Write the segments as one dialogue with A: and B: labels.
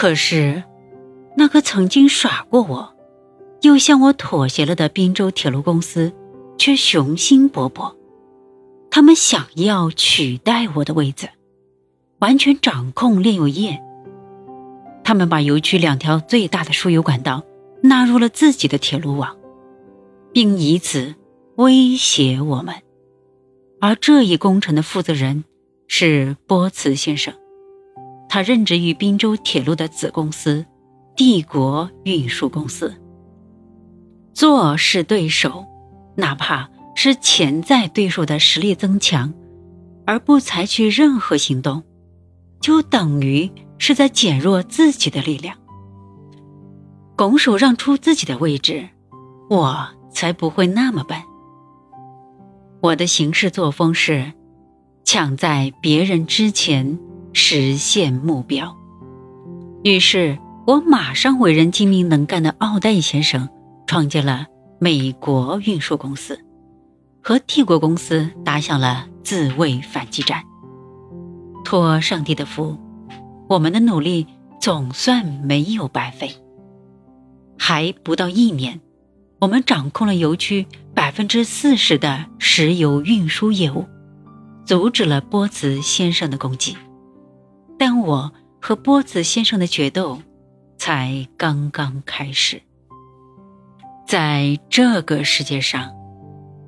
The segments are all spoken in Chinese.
A: 可是，那个曾经耍过我，又向我妥协了的滨州铁路公司，却雄心勃勃。他们想要取代我的位子，完全掌控炼油业。他们把油区两条最大的输油管道纳入了自己的铁路网，并以此威胁我们。而这一工程的负责人是波茨先生，他任职于滨州铁路的子公司帝国运输公司。做是对手，哪怕是潜在对手的实力增强，而不采取任何行动，就等于是在减弱自己的力量。拱手让出自己的位置，我才不会那么笨。我的行事作风是，抢在别人之前实现目标。于是我马上委任精明能干的奥黛先生创建了美国运输公司，和帝国公司打响了自卫反击战。托上帝的福，我们的努力总算没有白费。还不到一年。我们掌控了油区百分之四十的石油运输业务，阻止了波茨先生的攻击。我和波茨先生的决斗才刚刚开始。在这个世界上，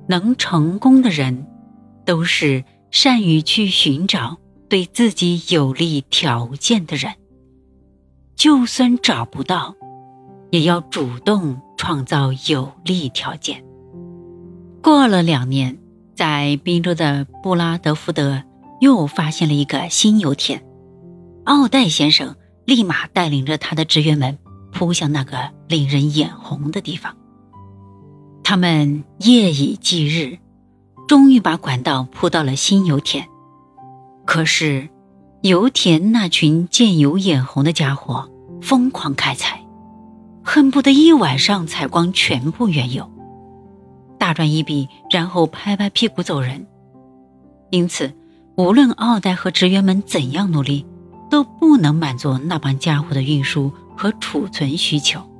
A: 能成功的人，都是善于去寻找对自己有利条件的人。就算找不到，也要主动。创造有利条件。过了两年，在滨州的布拉德福德又发现了一个新油田。奥黛先生立马带领着他的职员们扑向那个令人眼红的地方。他们夜以继日，终于把管道铺到了新油田。可是，油田那群见油眼红的家伙疯狂开采。恨不得一晚上采光全部原油，大赚一笔，然后拍拍屁股走人。因此，无论奥黛和职员们怎样努力，都不能满足那帮家伙的运输和储存需求。